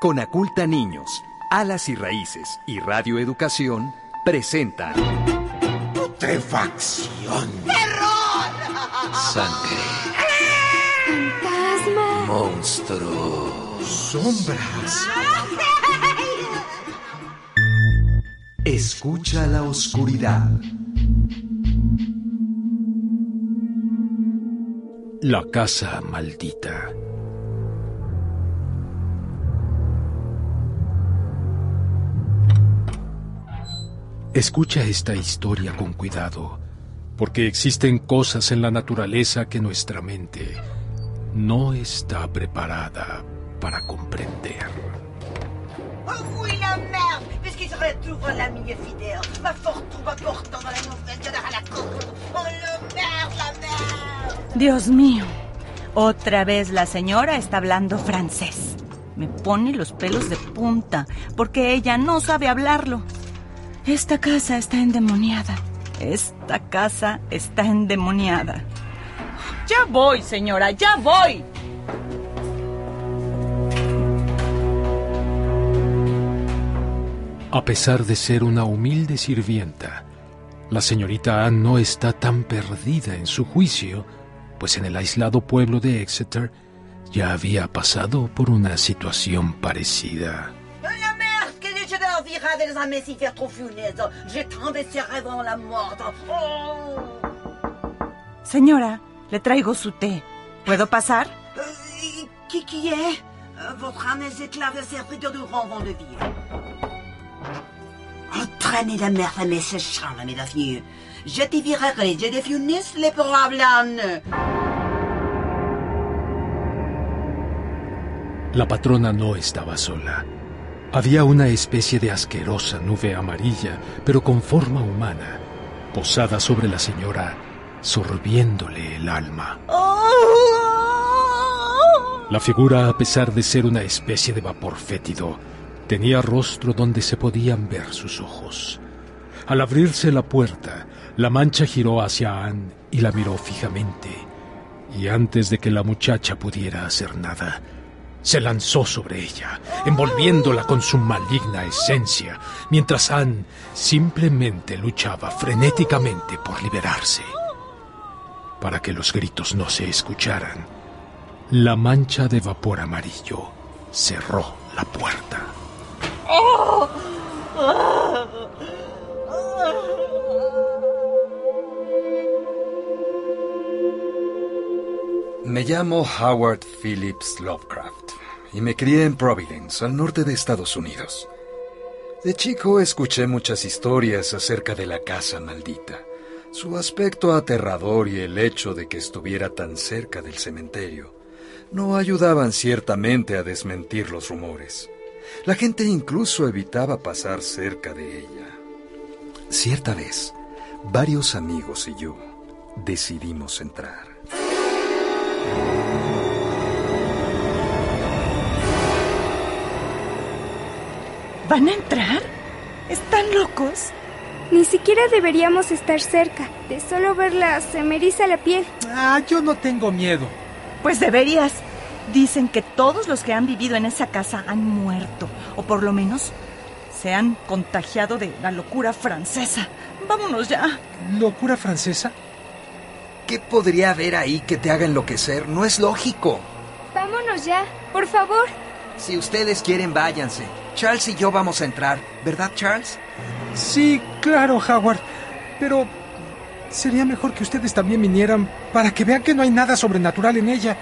Conaculta Niños, Alas y Raíces y Radio Educación presentan Putrefacción. ¡Terror! Sangre. Fantasma. Monstruos. Sombras. Escucha la oscuridad. La casa maldita. Escucha esta historia con cuidado, porque existen cosas en la naturaleza que nuestra mente no está preparada para comprender. Oh oui, la merde Puisqu'il se retrouve l'ami fidèle, ma fortune va portant dans la nouvelle de la coco. Oh, le merde, la merde Dios mío, otra vez la señora está hablando francés. Me pone los pelos de punta porque ella no sabe hablarlo. Esta casa está endemoniada. Esta casa está endemoniada. Ya voy, señora, ya voy. A pesar de ser una humilde sirvienta, la señorita Anne no está tan perdida en su juicio, pues en el aislado pueblo de Exeter ya había pasado por una situación parecida. Oh, la merde Que je dois virer des amis si faire trop funeste. J'ai tant de ces rêves en la mort. Oh Señora, le traigo su té. ¿Puedo pasar? Euh, Qui qui est Euh, Votre âme est esclave de serviteur du grand vent de vie. Entraînez la merde, mais c'est charme, mesdames filles. Je te virerai, je te les problèmes. La patrona no estaba sola. Había una especie de asquerosa nube amarilla, pero con forma humana, posada sobre la señora, sorbiéndole el alma. La figura, a pesar de ser una especie de vapor fétido, tenía rostro donde se podían ver sus ojos. Al abrirse la puerta, la mancha giró hacia Anne y la miró fijamente, y antes de que la muchacha pudiera hacer nada, se lanzó sobre ella, envolviéndola con su maligna esencia, mientras Anne simplemente luchaba frenéticamente por liberarse. Para que los gritos no se escucharan, la mancha de vapor amarillo cerró la puerta. Me llamo Howard Phillips Lovecraft y me crié en Providence, al norte de Estados Unidos. De chico escuché muchas historias acerca de la casa maldita, su aspecto aterrador y el hecho de que estuviera tan cerca del cementerio no ayudaban ciertamente a desmentir los rumores. La gente incluso evitaba pasar cerca de ella. Cierta vez, varios amigos y yo decidimos entrar. ¿Van a entrar? ¿Están locos? Ni siquiera deberíamos estar cerca. De solo verla se me eriza la piel. Ah, yo no tengo miedo. Pues deberías. Dicen que todos los que han vivido en esa casa han muerto, o por lo menos se han contagiado de la locura francesa. Vámonos ya. ¿Locura francesa? ¿Qué podría haber ahí que te haga enloquecer? No es lógico. Vámonos ya, por favor. Si ustedes quieren, váyanse. Charles y yo vamos a entrar, ¿verdad, Charles? Sí, claro, Howard. Pero sería mejor que ustedes también vinieran para que vean que no hay nada sobrenatural en ella.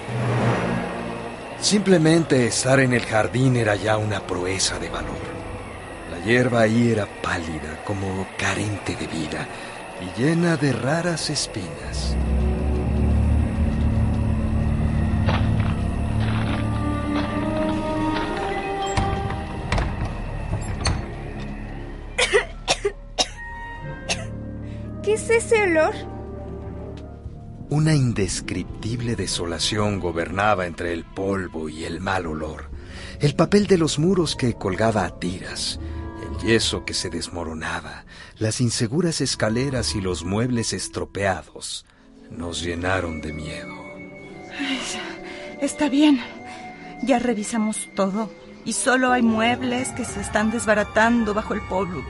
Simplemente estar en el jardín era ya una proeza de valor. La hierba ahí era pálida, como carente de vida, y llena de raras espinas. Es ese olor? Una indescriptible desolación gobernaba entre el polvo y el mal olor. El papel de los muros que colgaba a tiras, el yeso que se desmoronaba, las inseguras escaleras y los muebles estropeados nos llenaron de miedo. Está bien. Ya revisamos todo Y solo hay muebles que se están desbaratando bajo el polvo.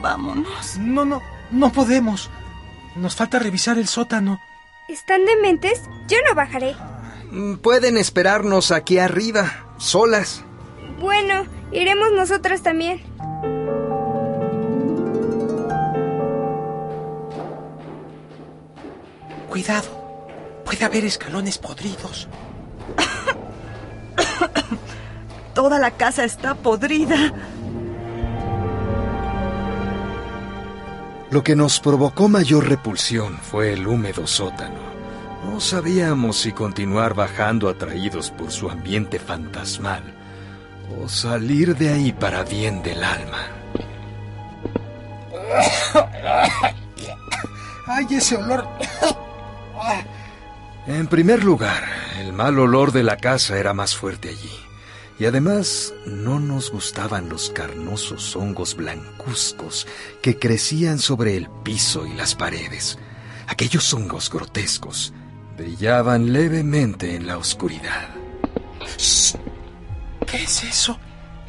Vámonos. No, no, no podemos. Nos falta revisar el sótano. ¿Están dementes? Yo no bajaré. Mm, Pueden esperarnos aquí arriba, solas. Bueno, iremos nosotras también. Cuidado. Puede haber escalones podridos. Toda la casa está podrida. Lo que nos provocó mayor repulsión fue el húmedo sótano. No sabíamos si continuar bajando atraídos por su ambiente fantasmal o salir de ahí para bien del alma. ¡Ay, ese olor! En primer lugar, el mal olor de la casa era más fuerte allí. Y además no nos gustaban los carnosos hongos blancuzcos que crecían sobre el piso y las paredes. Aquellos hongos grotescos brillaban levemente en la oscuridad. ¿Qué es eso?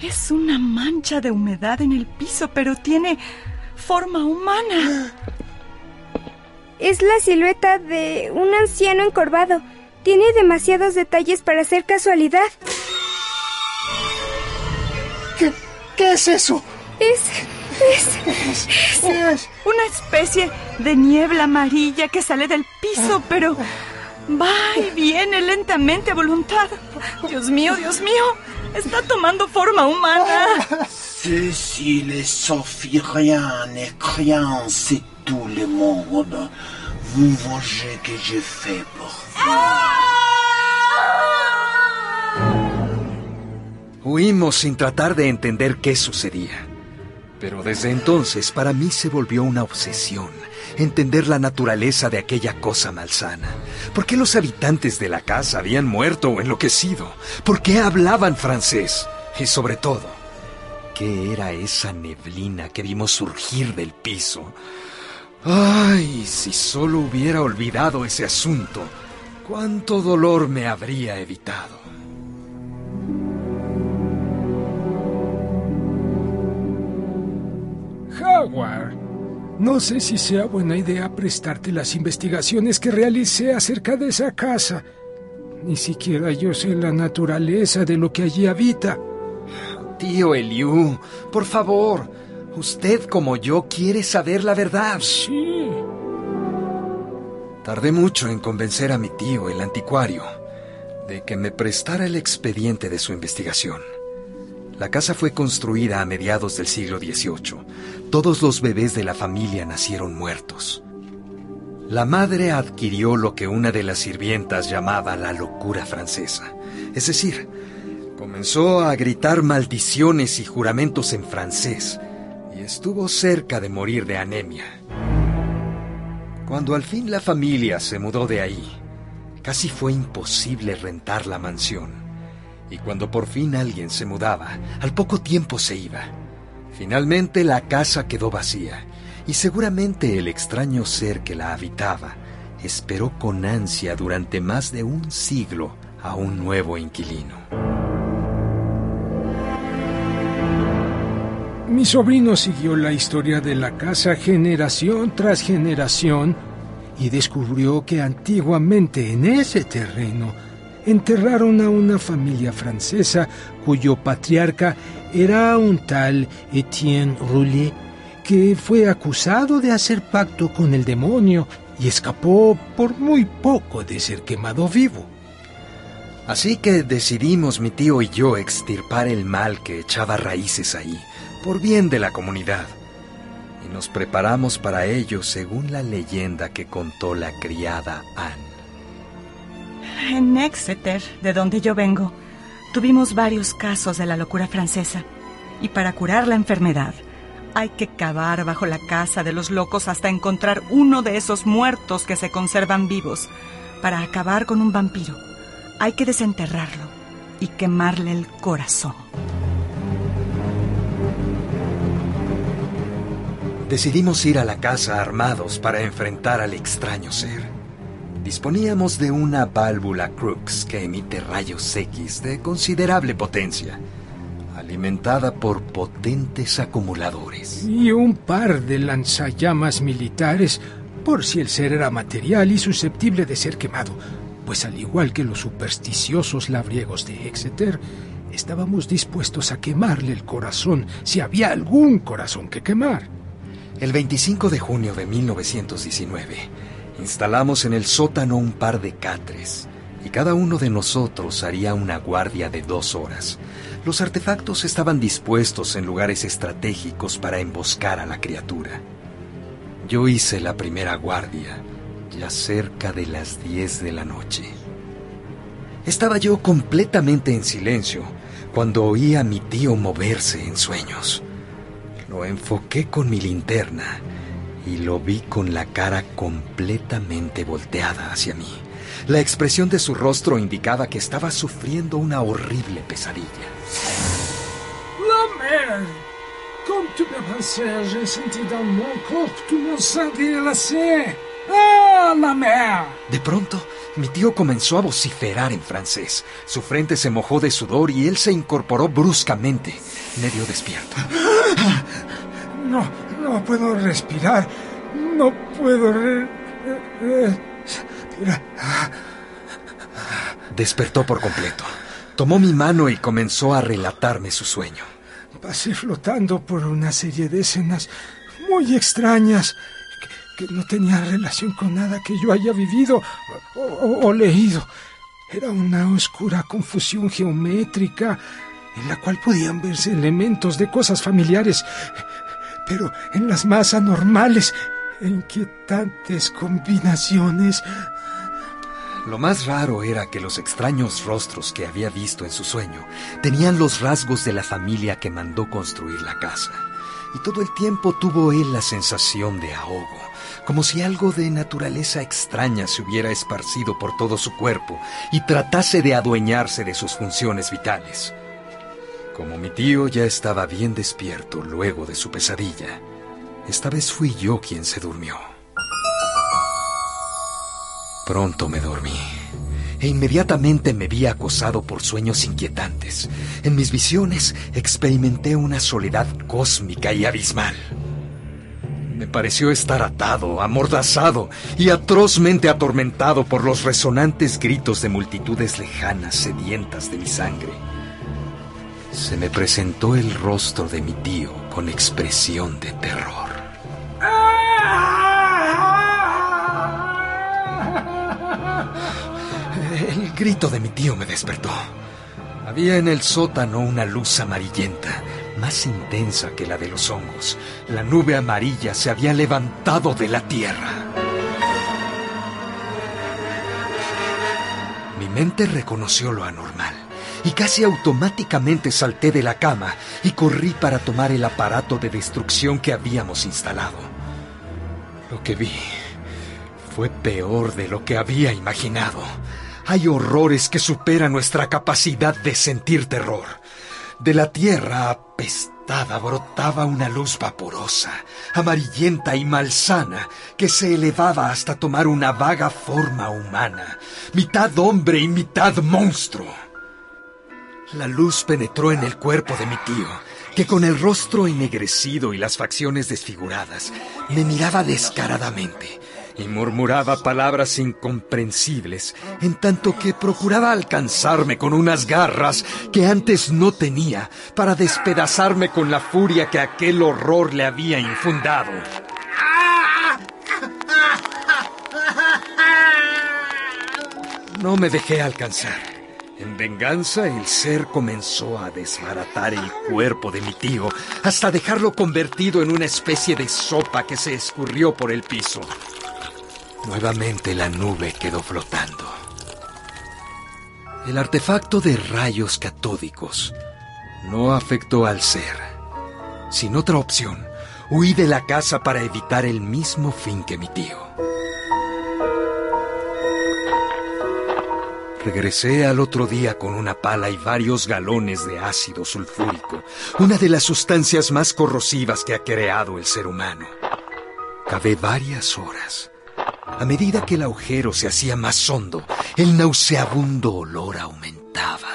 Es una mancha de humedad en el piso, pero tiene forma humana. Es la silueta de un anciano encorvado. Tiene demasiados detalles para ser casualidad. ¿Qué, es eso? Es... es... ¿Qué es? Una especie de niebla amarilla que sale del piso, pero va y viene lentamente a voluntad. Dios mío, Dios mío, está tomando forma humana. Cécile et Sophie, rien n'est rien, c'est tout le monde. Vous mangez que j'ai fait pour vous. Huimos sin tratar de entender qué sucedía. Pero desde entonces para mí se volvió una obsesión entender la naturaleza de aquella cosa malsana. ¿Por qué los habitantes de la casa habían muerto o enloquecido? ¿Por qué hablaban francés? Y sobre todo, ¿qué era esa neblina que vimos surgir del piso? Ay, si solo hubiera olvidado ese asunto, cuánto dolor me habría evitado. Howard, no sé si sea buena idea prestarte las investigaciones que realicé acerca de esa casa. Ni siquiera yo sé la naturaleza de lo que allí habita. Tío Eliú, por favor, usted como yo quiere saber la verdad. Sí. Tardé mucho en convencer a mi tío, el anticuario, de que me prestara el expediente de su investigación. La casa fue construida a mediados del siglo XVIII. Todos los bebés de la familia nacieron muertos. La madre adquirió lo que una de las sirvientas llamaba la locura francesa. Es decir, comenzó a gritar maldiciones y juramentos en francés y estuvo cerca de morir de anemia. Cuando al fin la familia se mudó de ahí, casi fue imposible rentar la mansión. Y cuando por fin alguien se mudaba, al poco tiempo se iba. Finalmente la casa quedó vacía y seguramente el extraño ser que la habitaba esperó con ansia durante más de un siglo a un nuevo inquilino. Mi sobrino siguió la historia de la casa generación tras generación y descubrió que antiguamente en ese terreno enterraron a una familia francesa cuyo patriarca era un tal Etienne Roulet, que fue acusado de hacer pacto con el demonio y escapó por muy poco de ser quemado vivo. Así que decidimos mi tío y yo extirpar el mal que echaba raíces ahí, por bien de la comunidad. Y nos preparamos para ello según la leyenda que contó la criada Anne. En Exeter, de donde yo vengo, tuvimos varios casos de la locura francesa. Y para curar la enfermedad, hay que cavar bajo la casa de los locos hasta encontrar uno de esos muertos que se conservan vivos. Para acabar con un vampiro, hay que desenterrarlo y quemarle el corazón. Decidimos ir a la casa armados para enfrentar al extraño ser. Disponíamos de una válvula Crux que emite rayos X de considerable potencia. alimentada por potentes acumuladores. Y un par de lanzallamas militares, por si el ser era material y susceptible de ser quemado, pues al igual que los supersticiosos labriegos de Exeter, estábamos dispuestos a quemarle el corazón si había algún corazón que quemar. El 25 de junio de 1919, instalamos en el sótano un par de catres y cada uno de nosotros haría una guardia de dos horas. Los artefactos estaban dispuestos en lugares estratégicos para emboscar a la criatura. Yo hice la primera guardia, ya cerca de las 10 de la noche. Estaba yo completamente en silencio cuando oí a mi tío moverse en sueños. Lo enfoqué con mi linterna y lo vi con la cara completamente volteada hacia mí. La expresión de su rostro indicaba que estaba sufriendo una horrible pesadilla. La mer, comme tu j'ai senti dans mon corps tout mon sang glacé. ¡Ah, la mer! De pronto, mi tío comenzó a vociferar en francés. Su frente se mojó de sudor y él se incorporó bruscamente, medio despierto. No, no puedo respirar. No puedo re- re- respirar. Despertó por completo. Tomó mi mano y comenzó a relatarme su sueño. Pasé flotando por una serie de escenas muy extrañas que, que no tenían relación con nada que yo haya vivido o, o- o leído. Era una oscura confusión geométrica en la cual podían verse elementos de cosas familiares, pero en las más anormales e inquietantes combinaciones. Lo más raro era que los extraños rostros que había visto en su sueño tenían los rasgos de la familia que mandó construir la casa. Y todo el tiempo tuvo él la sensación de ahogo, como si algo de naturaleza extraña se hubiera esparcido por todo su cuerpo y tratase de adueñarse de sus funciones vitales. Como mi tío ya estaba bien despierto luego de su pesadilla, esta vez fui yo quien se durmió. Pronto me dormí e inmediatamente me vi acosado por sueños inquietantes. En mis visiones experimenté una soledad cósmica y abismal. Me pareció estar atado, amordazado y atrozmente atormentado por los resonantes gritos de multitudes lejanas sedientas de mi sangre. Se me presentó el rostro de mi tío con expresión de terror. El grito de mi tío me despertó. Había en el sótano una luz amarillenta, más intensa que la de los hongos. La nube amarilla se había levantado de la tierra. Mi mente reconoció lo anormal y casi automáticamente salté de la cama y corrí para tomar el aparato de destrucción que habíamos instalado. Lo que vi fue peor de lo que había imaginado. Hay horrores que superan nuestra capacidad de sentir terror. De la tierra apestada brotaba una luz vaporosa, amarillenta y malsana, que se elevaba hasta tomar una vaga forma humana, mitad hombre y mitad monstruo. La luz penetró en el cuerpo de mi tío, que con el rostro ennegrecido y las facciones desfiguradas, me miraba descaradamente y murmuraba palabras incomprensibles, en tanto que procuraba alcanzarme con unas garras que antes no tenía para despedazarme con la furia que aquel horror le había infundado. No me dejé alcanzar. En venganza, el ser comenzó a desbaratar el cuerpo de mi tío hasta dejarlo convertido en una especie de sopa que se escurrió por el piso. Nuevamente la nube quedó flotando. El artefacto de rayos catódicos no afectó al ser. Sin otra opción, huí de la casa para evitar el mismo fin que mi tío. Regresé al otro día con una pala y varios galones de ácido sulfúrico, una de las sustancias más corrosivas que ha creado el ser humano. Cavé varias horas. A medida que el agujero se hacía más hondo, el nauseabundo olor aumentaba.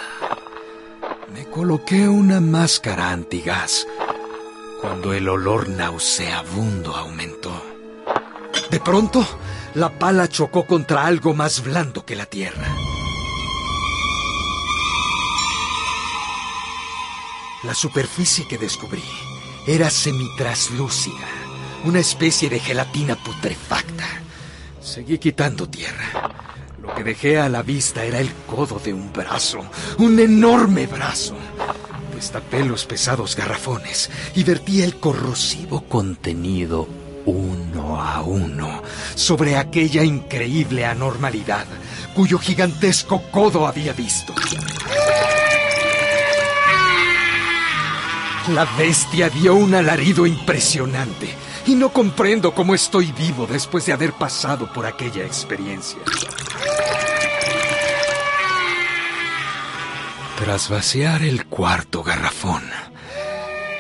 Me Coloqué una máscara antigás cuando el olor nauseabundo aumentó. De pronto, la pala chocó contra algo más blando que la tierra. La superficie que descubrí era semitraslúcida, una especie de gelatina putrefacta. Seguí quitando tierra. Lo que dejé a la vista era el codo de un brazo, un enorme brazo. Destapé los pesados garrafones y vertí el corrosivo contenido uno a uno sobre aquella increíble anormalidad cuyo gigantesco codo había visto. La bestia dio un alarido impresionante y no comprendo cómo estoy vivo después de haber pasado por aquella experiencia. Tras vaciar el cuarto garrafón,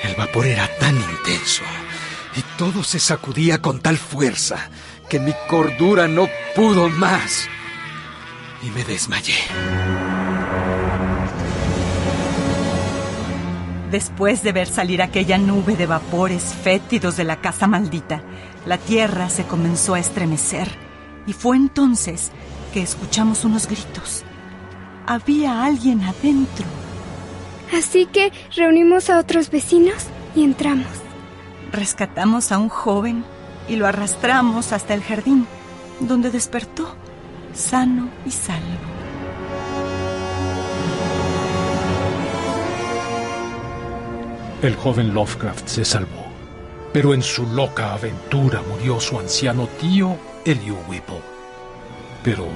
el vapor era tan intenso y todo se sacudía con tal fuerza que mi cordura no pudo más y me desmayé. Después de ver salir aquella nube de vapores fétidos de la casa maldita, la tierra se comenzó a estremecer y fue entonces que escuchamos unos gritos. Había alguien adentro. Así que reunimos a otros vecinos y entramos. Rescatamos a un joven y lo arrastramos hasta el jardín, donde despertó, sano y salvo. El joven Lovecraft se salvó, pero en su loca aventura murió su anciano tío Eliu Whipple. Pero,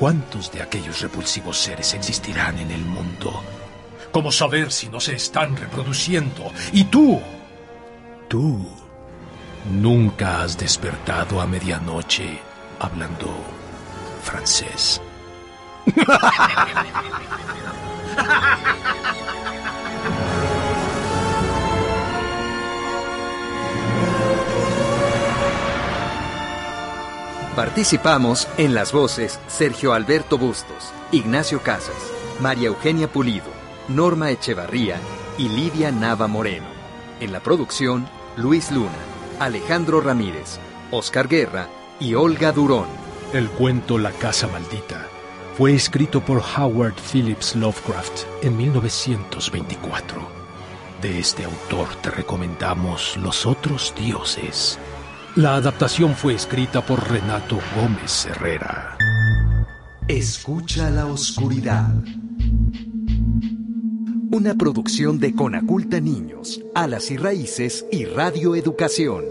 ¿cuántos de aquellos repulsivos seres existirán en el mundo? ¿Cómo saber si no se están reproduciendo? Y tú, tú, nunca has despertado a medianoche hablando francés. Participamos en las voces Sergio Alberto Bustos, Ignacio Casas, María Eugenia Pulido, Norma Echevarría y Lidia Nava Moreno. En la producción, Luis Luna, Alejandro Ramírez, Oscar Guerra y Olga Durón. El cuento La Casa Maldita fue escrito por Howard Phillips Lovecraft en 1924. De este autor te recomendamos Los otros dioses. La adaptación fue escrita por Renato Gómez Herrera. Escucha la oscuridad. Una producción de Conaculta Niños, Alas y Raíces y Radio Educación.